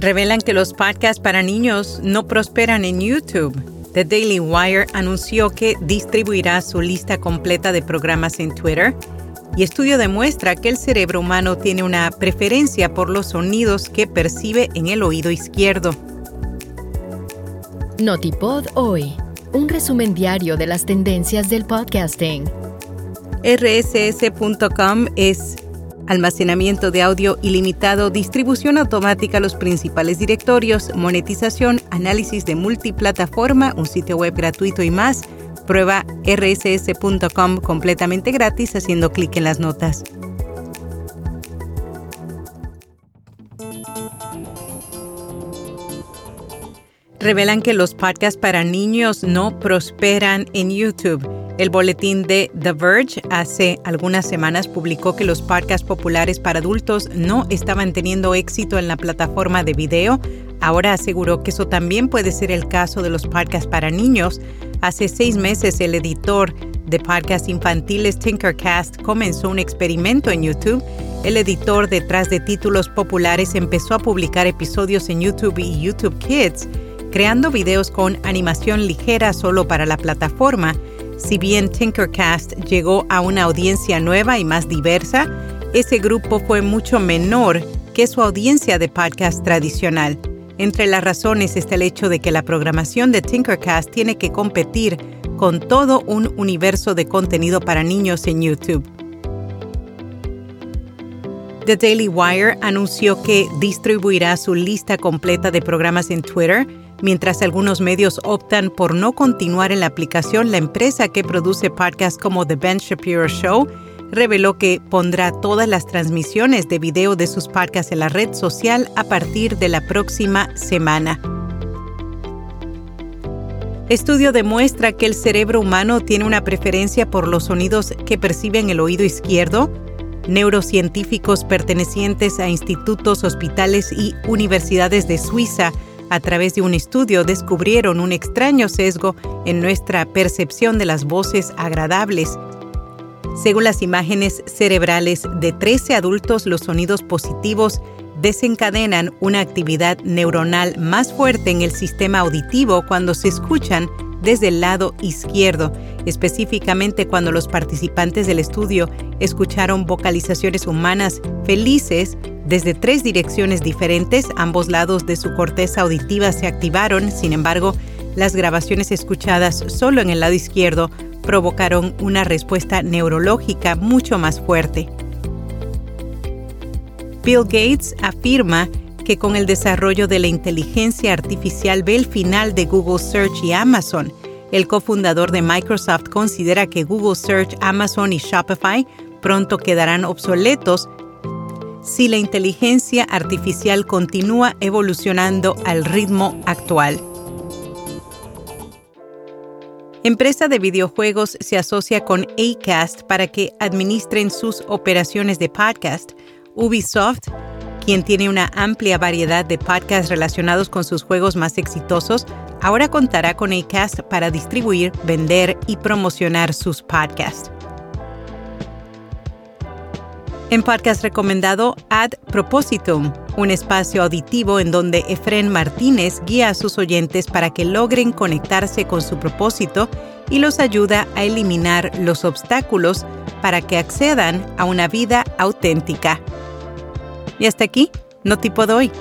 Revelan que los podcasts para niños no prosperan en YouTube. The Daily Wire anunció que distribuirá su lista completa de programas en Twitter y estudio demuestra que el cerebro humano tiene una preferencia por los sonidos que percibe en el oído izquierdo. Notipod hoy, un resumen diario de las tendencias del podcasting. rss.com es almacenamiento de audio ilimitado, distribución automática a los principales directorios, monetización, análisis de multiplataforma, un sitio web gratuito y más. Prueba rss.com completamente gratis haciendo clic en las notas. Revelan que los podcasts para niños no prosperan en YouTube. El boletín de The Verge hace algunas semanas publicó que los podcasts populares para adultos no estaban teniendo éxito en la plataforma de video. Ahora aseguró que eso también puede ser el caso de los podcasts para niños. Hace seis meses el editor de podcasts infantiles Tinkercast comenzó un experimento en YouTube. El editor detrás de títulos populares empezó a publicar episodios en YouTube y YouTube Kids, creando videos con animación ligera solo para la plataforma. Si bien Tinkercast llegó a una audiencia nueva y más diversa, ese grupo fue mucho menor que su audiencia de podcast tradicional. Entre las razones está el hecho de que la programación de Tinkercast tiene que competir con todo un universo de contenido para niños en YouTube. The Daily Wire anunció que distribuirá su lista completa de programas en Twitter Mientras algunos medios optan por no continuar en la aplicación, la empresa que produce podcasts como The Ben Shapiro Show reveló que pondrá todas las transmisiones de video de sus podcasts en la red social a partir de la próxima semana. Estudio demuestra que el cerebro humano tiene una preferencia por los sonidos que percibe en el oído izquierdo. Neurocientíficos pertenecientes a institutos, hospitales y universidades de Suiza a través de un estudio descubrieron un extraño sesgo en nuestra percepción de las voces agradables. Según las imágenes cerebrales de 13 adultos, los sonidos positivos desencadenan una actividad neuronal más fuerte en el sistema auditivo cuando se escuchan desde el lado izquierdo, específicamente cuando los participantes del estudio escucharon vocalizaciones humanas felices desde tres direcciones diferentes, ambos lados de su corteza auditiva se activaron, sin embargo, las grabaciones escuchadas solo en el lado izquierdo provocaron una respuesta neurológica mucho más fuerte. Bill Gates afirma que con el desarrollo de la inteligencia artificial ve el final de Google Search y Amazon. El cofundador de Microsoft considera que Google Search, Amazon y Shopify pronto quedarán obsoletos si la inteligencia artificial continúa evolucionando al ritmo actual. Empresa de videojuegos se asocia con Acast para que administren sus operaciones de podcast. Ubisoft, quien tiene una amplia variedad de podcasts relacionados con sus juegos más exitosos, ahora contará con Acast para distribuir, vender y promocionar sus podcasts. En podcast recomendado Ad Propositum, un espacio auditivo en donde Efren Martínez guía a sus oyentes para que logren conectarse con su propósito y los ayuda a eliminar los obstáculos para que accedan a una vida auténtica. Y hasta aquí, no tipo de hoy.